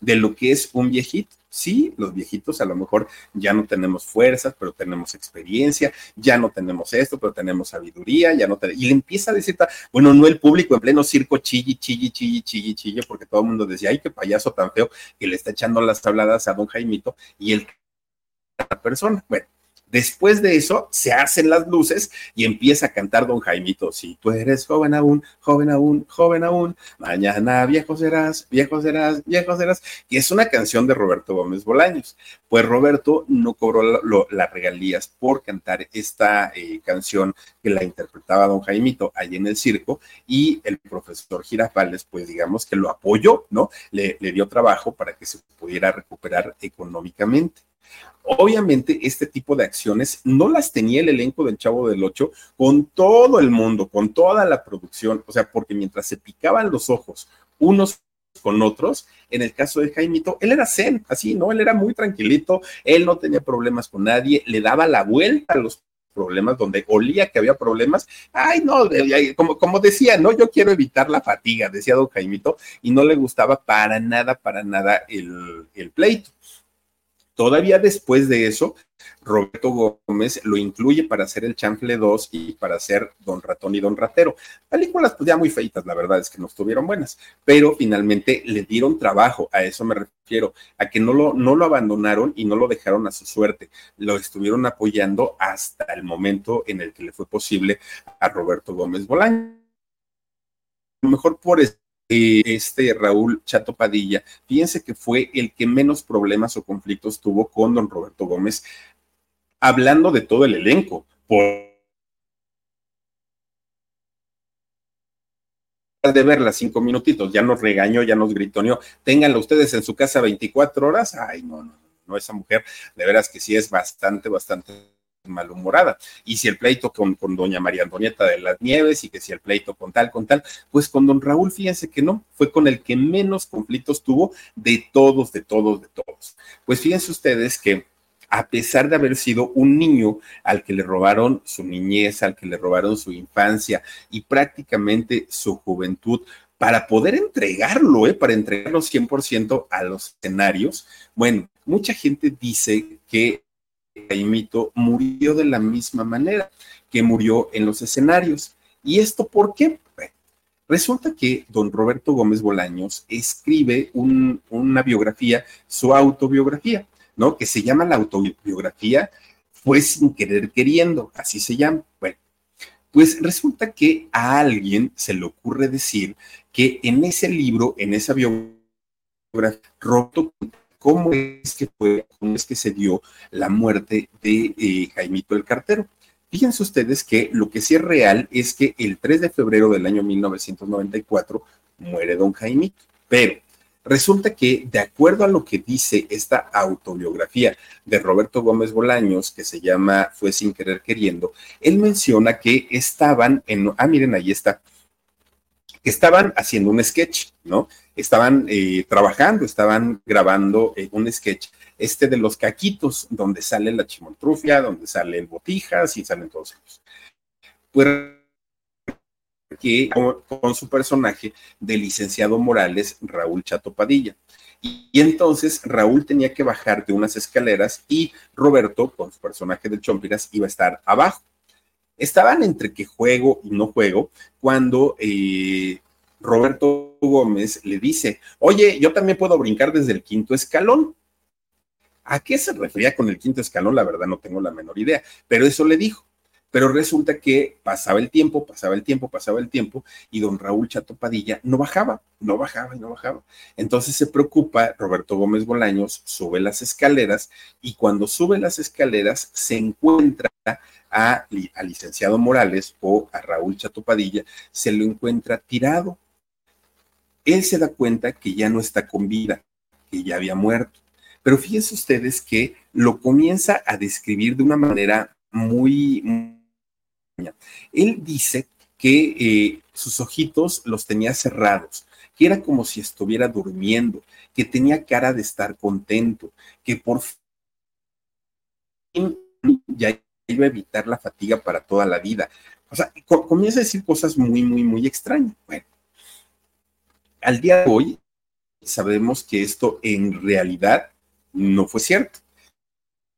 de lo que es un viejito. Sí, los viejitos a lo mejor ya no tenemos fuerzas, pero tenemos experiencia, ya no tenemos esto, pero tenemos sabiduría, ya no tenemos... Y le empieza a decir, bueno, no el público en pleno circo chilli, chilli, chilli, chilli, chilli, porque todo el mundo decía, ay, qué payaso tan feo que le está echando las tabladas a don Jaimito y él la persona. Bueno, Después de eso, se hacen las luces y empieza a cantar don Jaimito. Si tú eres joven aún, joven aún, joven aún, mañana viejo serás, viejo serás, viejo serás. Y es una canción de Roberto Gómez Bolaños. Pues Roberto no cobró las regalías por cantar esta eh, canción que la interpretaba don Jaimito allí en el circo y el profesor Girafales, pues digamos que lo apoyó, ¿no? le dio trabajo para que se pudiera recuperar económicamente. Obviamente, este tipo de acciones no las tenía el elenco del Chavo del Ocho con todo el mundo, con toda la producción, o sea, porque mientras se picaban los ojos unos con otros, en el caso de Jaimito, él era zen, así, ¿no? Él era muy tranquilito, él no tenía problemas con nadie, le daba la vuelta a los problemas, donde olía que había problemas, ay, no, como, decía, no, yo quiero evitar la fatiga, decía don Jaimito, y no le gustaba para nada, para nada el, el pleito. Todavía después de eso, Roberto Gómez lo incluye para hacer el Chanfle 2 y para hacer Don Ratón y Don Ratero. Películas pues ya muy feitas, la verdad es que no estuvieron buenas, pero finalmente le dieron trabajo, a eso me refiero, a que no lo, no lo abandonaron y no lo dejaron a su suerte, lo estuvieron apoyando hasta el momento en el que le fue posible a Roberto Gómez Bolaño. A lo mejor por eso este Raúl Chato Padilla, fíjense que fue el que menos problemas o conflictos tuvo con don Roberto Gómez, hablando de todo el elenco, por de verla cinco minutitos, ya nos regañó, ya nos gritoneó, ténganla ustedes en su casa 24 horas, ay, no, no, no, esa mujer, de veras que sí es bastante, bastante malhumorada. Y si el pleito con, con doña María Antonieta de las Nieves y que si el pleito con tal, con tal, pues con don Raúl, fíjense que no, fue con el que menos conflictos tuvo de todos, de todos, de todos. Pues fíjense ustedes que a pesar de haber sido un niño al que le robaron su niñez, al que le robaron su infancia y prácticamente su juventud, para poder entregarlo, ¿eh? para entregarlo 100% a los escenarios, bueno, mucha gente dice que Jaimito murió de la misma manera que murió en los escenarios. ¿Y esto por qué? resulta que don Roberto Gómez Bolaños escribe una biografía, su autobiografía, ¿no? Que se llama la autobiografía Fue sin querer queriendo, así se llama. Bueno, pues resulta que a alguien se le ocurre decir que en ese libro, en esa biografía, Roberto cómo es que fue, cómo es que se dio la muerte de eh, Jaimito el Cartero. Fíjense ustedes que lo que sí es real es que el 3 de febrero del año 1994 muere don Jaimito, pero resulta que de acuerdo a lo que dice esta autobiografía de Roberto Gómez Bolaños, que se llama Fue sin querer queriendo, él menciona que estaban en, ah, miren, ahí está, que estaban haciendo un sketch, ¿no? Estaban eh, trabajando, estaban grabando eh, un sketch, este de los caquitos, donde sale la chimontrufia, donde sale el botijas y salen todos ellos. Pues que con, su personaje de licenciado Morales, Raúl Chato Padilla. Y, y, entonces Raúl tenía que bajar de unas escaleras y Roberto, con su personaje de Chompiras, iba a estar abajo. Estaban entre que juego y no juego cuando eh, Roberto Gómez le dice, oye, yo también puedo brincar desde el quinto escalón. ¿A qué se refería con el quinto escalón? La verdad no tengo la menor idea, pero eso le dijo. Pero resulta que pasaba el tiempo, pasaba el tiempo, pasaba el tiempo, y don Raúl Chato Padilla no bajaba, no bajaba y no bajaba. Entonces se preocupa, Roberto Gómez Bolaños sube las escaleras, y cuando sube las escaleras se encuentra a, licenciado Morales o a Raúl Chatopadilla, se lo encuentra tirado. Él se da cuenta que ya no está con vida, que ya había muerto. Pero fíjense ustedes que lo comienza a describir de una manera muy... Él dice que eh, sus ojitos los tenía cerrados, que era como si estuviera durmiendo, que tenía cara de estar contento, que por fin ya iba a evitar la fatiga para toda la vida. O sea, comienza a decir cosas muy, muy, muy extrañas. Bueno, al día de hoy, sabemos que esto en realidad no fue cierto.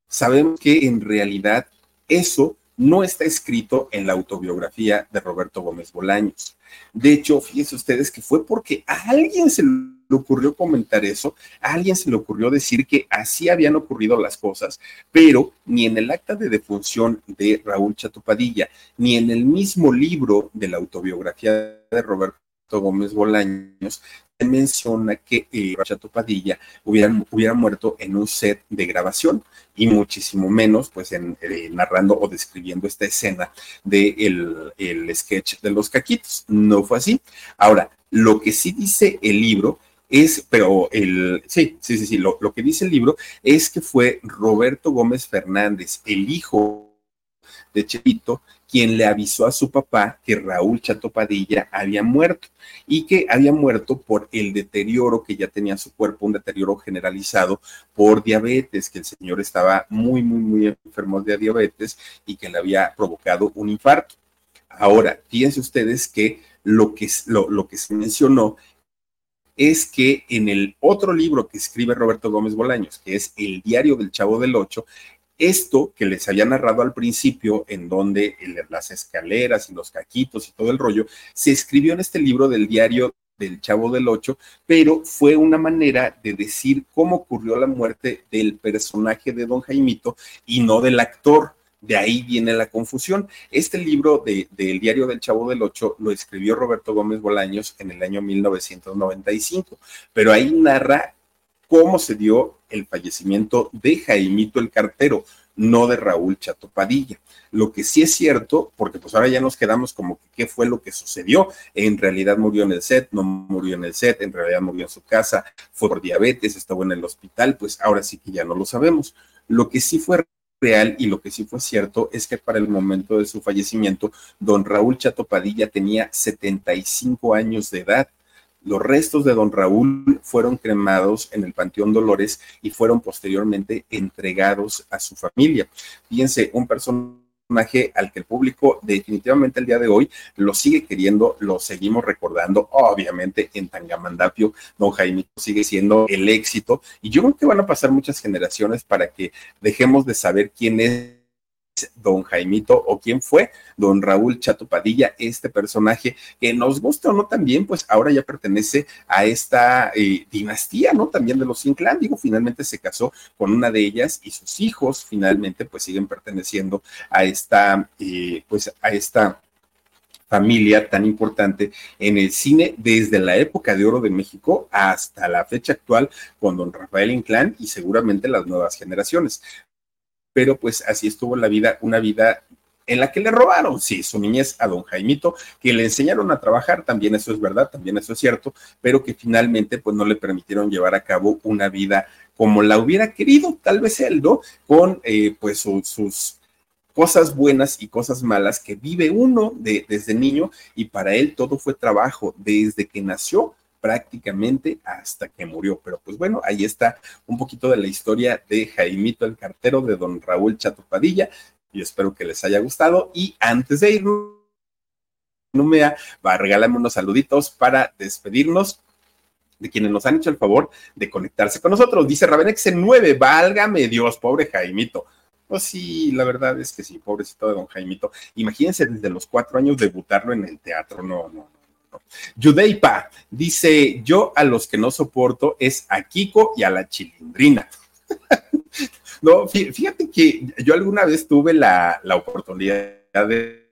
Sabemos que en realidad eso no está escrito en la autobiografía de Roberto Gómez Bolaños. De hecho, fíjense ustedes que fue porque a alguien se le ocurrió comentar eso, a alguien se le ocurrió decir que así habían ocurrido las cosas, pero ni en el acta de defunción de Raúl Chatopadilla, ni en el mismo libro de la autobiografía de Roberto Gómez Bolaños menciona que eh, Padilla hubiera, muerto en un set de grabación y muchísimo menos pues en, eh, narrando o describiendo esta escena del de el sketch de los caquitos. No fue así. Ahora, lo que sí dice el libro es, pero el, sí, sí, sí, sí, lo, lo que dice el libro es que fue Roberto Gómez Fernández, el hijo de Chepito, quien le avisó a su papá que Raúl Chato Padilla había muerto y que había muerto por el deterioro que ya tenía su cuerpo, un deterioro generalizado por diabetes, que el señor estaba muy, muy, muy enfermo de diabetes y que le había provocado un infarto. Ahora, fíjense ustedes que lo que, lo, lo que se mencionó es que en el otro libro que escribe Roberto Gómez Bolaños, que es El Diario del Chavo del Ocho, esto que les había narrado al principio, en donde las escaleras y los caquitos y todo el rollo, se escribió en este libro del diario del Chavo del Ocho, pero fue una manera de decir cómo ocurrió la muerte del personaje de Don Jaimito y no del actor. De ahí viene la confusión. Este libro del diario del Chavo del Ocho lo escribió Roberto Gómez Bolaños en el año 1995, pero ahí narra cómo se dio el fallecimiento de Jaimito el Cartero, no de Raúl Chatopadilla. Lo que sí es cierto, porque pues ahora ya nos quedamos como que qué fue lo que sucedió. En realidad murió en el set, no murió en el set, en realidad murió en su casa, fue por diabetes, estuvo en el hospital, pues ahora sí que ya no lo sabemos. Lo que sí fue real y lo que sí fue cierto es que para el momento de su fallecimiento, don Raúl Chatopadilla tenía 75 años de edad los restos de don Raúl fueron cremados en el Panteón Dolores y fueron posteriormente entregados a su familia. Fíjense, un personaje al que el público definitivamente el día de hoy lo sigue queriendo, lo seguimos recordando, obviamente en Tangamandapio, don Jaime sigue siendo el éxito y yo creo que van a pasar muchas generaciones para que dejemos de saber quién es don Jaimito o quién fue don Raúl Chato Padilla, este personaje que nos gusta o no también, pues ahora ya pertenece a esta eh, dinastía, ¿no? También de los Inclán, digo, finalmente se casó con una de ellas y sus hijos finalmente pues siguen perteneciendo a esta, eh, pues a esta familia tan importante en el cine desde la época de oro de México hasta la fecha actual con don Rafael Inclán y seguramente las nuevas generaciones pero pues así estuvo la vida, una vida en la que le robaron, sí, su niñez a don Jaimito, que le enseñaron a trabajar, también eso es verdad, también eso es cierto, pero que finalmente pues no le permitieron llevar a cabo una vida como la hubiera querido, tal vez él, ¿no? Con eh, pues sus cosas buenas y cosas malas que vive uno de, desde niño y para él todo fue trabajo desde que nació prácticamente hasta que murió. Pero pues bueno, ahí está un poquito de la historia de Jaimito el cartero de don Raúl Chato Padilla y espero que les haya gustado. Y antes de ir, Numea va a regalarme unos saluditos para despedirnos de quienes nos han hecho el favor de conectarse con nosotros. Dice Ravenex en 9, válgame Dios, pobre Jaimito. Pues sí, la verdad es que sí, pobrecito de don Jaimito. Imagínense desde los cuatro años debutarlo en el teatro, no, no, Yudeipa dice: Yo a los que no soporto es a Kiko y a la chilindrina. no, fíjate que yo alguna vez tuve la, oportunidad de,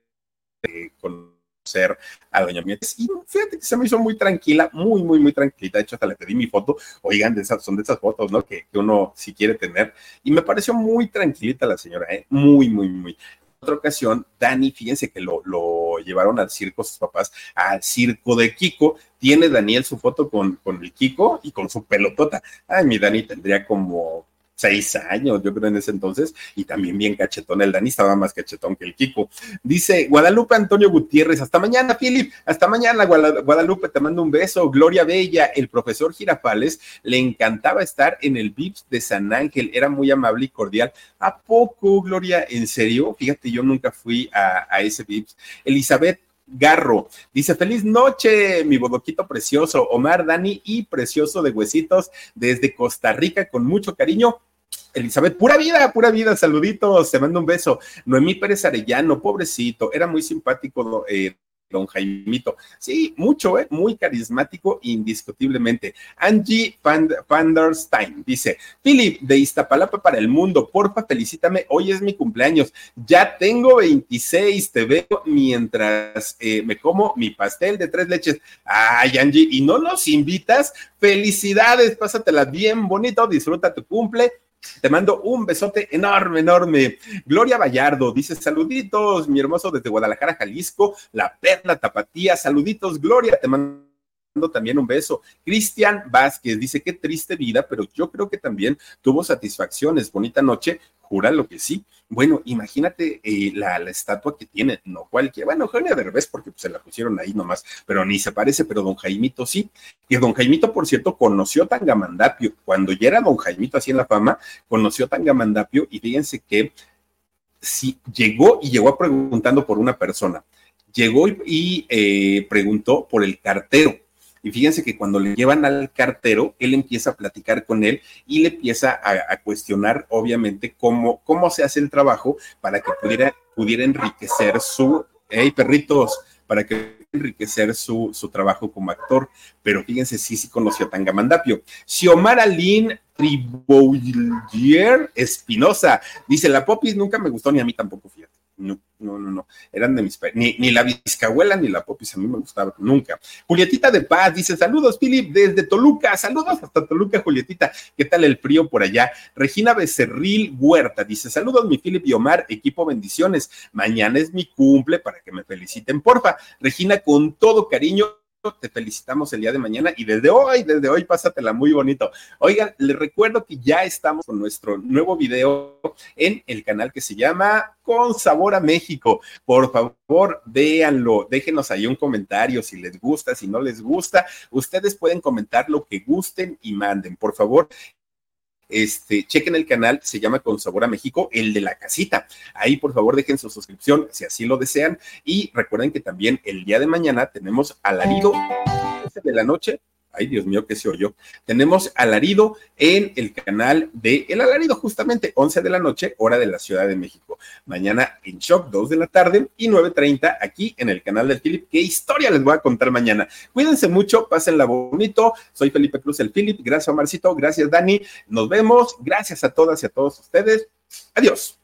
conocer a Doña Mietes y fíjate que se me hizo muy tranquila, muy, muy, muy tranquilita. De hecho, hasta le pedí mi foto. Oigan, de esas, son de esas fotos, ¿no? Que, uno si quiere tener. Y me pareció muy tranquilita la señora, ¿eh? Muy, muy, muy otra ocasión, Dani, fíjense que lo, llevaron al circo sus papás, al circo de Kiko. Tiene Daniel su foto con, con el Kiko y con su pelotota. Ay, mi Dani tendría como seis años, yo creo en ese entonces, y también bien cachetón. El Dani estaba más cachetón que el Kiko. Dice Guadalupe Antonio Gutiérrez, hasta mañana, Philip, hasta mañana, Guadalupe, te mando un beso. Gloria Bella, el profesor Girafales, le encantaba estar en el VIPS de San Ángel, era muy amable y cordial. ¿A poco, Gloria? ¿En serio? Fíjate, yo nunca fui a, a ese VIPS. Elizabeth Garro. Dice, feliz noche, mi bodoquito precioso, Omar, Dani y precioso de huesitos desde Costa Rica, con mucho cariño. Elizabeth, pura vida, pura vida, saluditos, te mando un beso. Noemí Pérez Arellano, pobrecito, era muy simpático, eh, don Jaimito. Sí, mucho, ¿eh? muy carismático, indiscutiblemente. Angie Panderstein dice: Philip, de Iztapalapa para el mundo, porfa, felicítame. Hoy es mi cumpleaños. Ya tengo 26, te veo mientras eh, me como mi pastel de tres leches. Ay, Angie, ¿y no nos invitas? Felicidades, pásatela bien bonito, disfruta tu cumple te mando un besote enorme, enorme. Gloria Vallardo dice: Saluditos, mi hermoso desde Guadalajara, Jalisco, la perla tapatía. Saluditos, Gloria, te mando también un beso. Cristian Vázquez dice: Qué triste vida, pero yo creo que también tuvo satisfacciones. Bonita noche, jura lo que sí. Bueno, imagínate eh, la, estatua que tiene, no cualquier, bueno, Eugenio Derbez, porque pues, se la pusieron ahí nomás, pero ni se parece, pero don Jaimito sí. Y don Jaimito, por cierto, conoció Tangamandapio, cuando ya era don Jaimito así en la fama, conoció Tangamandapio y fíjense que si llegó y llegó preguntando por una persona, llegó y, eh, preguntó por el cartero y fíjense que cuando le llevan al cartero, él empieza a platicar con él y le empieza a, cuestionar, obviamente, cómo, cómo se hace el trabajo para que pudiera, pudiera enriquecer su, hey perritos, para que enriquecer su, su trabajo como actor. Pero fíjense, sí, sí conoció a Tangamandapio. Xiomara Lynn Triboulier Espinosa dice: La popis nunca me gustó, ni a mí tampoco, fíjate. No, no, no, no. Eran de mis ni, ni la Vizcahuela ni la Popis a mí me gustaba nunca. Julietita de Paz dice: Saludos, Philip, desde Toluca. Saludos hasta Toluca, Julietita. ¿Qué tal el frío por allá? Regina Becerril Huerta dice: Saludos, mi Philip y Omar, equipo bendiciones. Mañana es mi cumple para que me feliciten, porfa. Regina, con todo cariño, te felicitamos el día de mañana y desde hoy, desde hoy, pásatela muy bonito. Oigan, les recuerdo que ya estamos con nuestro nuevo video en el canal que se llama Con Sabor a México. Por favor, véanlo, déjenos ahí un comentario si les gusta, si no les gusta. Ustedes pueden comentar lo que gusten y manden. Por favor, este, chequen el canal, se llama Con Sabor a México, el de la casita. Ahí, por favor, dejen su suscripción si así lo desean. Y recuerden que también el día de mañana tenemos alarido de la noche Ay, Dios mío, que se oyó. Tenemos alarido en el canal de El Alarido, justamente 11 de la noche, hora de la Ciudad de México. Mañana en Shock, 2 de la tarde y 9.30 aquí en el canal del Philip. ¿Qué historia les voy a contar mañana? Cuídense mucho, pásenla bonito. Soy Felipe Cruz, el Philip. Gracias, Omarcito. Gracias, Dani. Nos vemos. Gracias a todas y a todos ustedes. Adiós.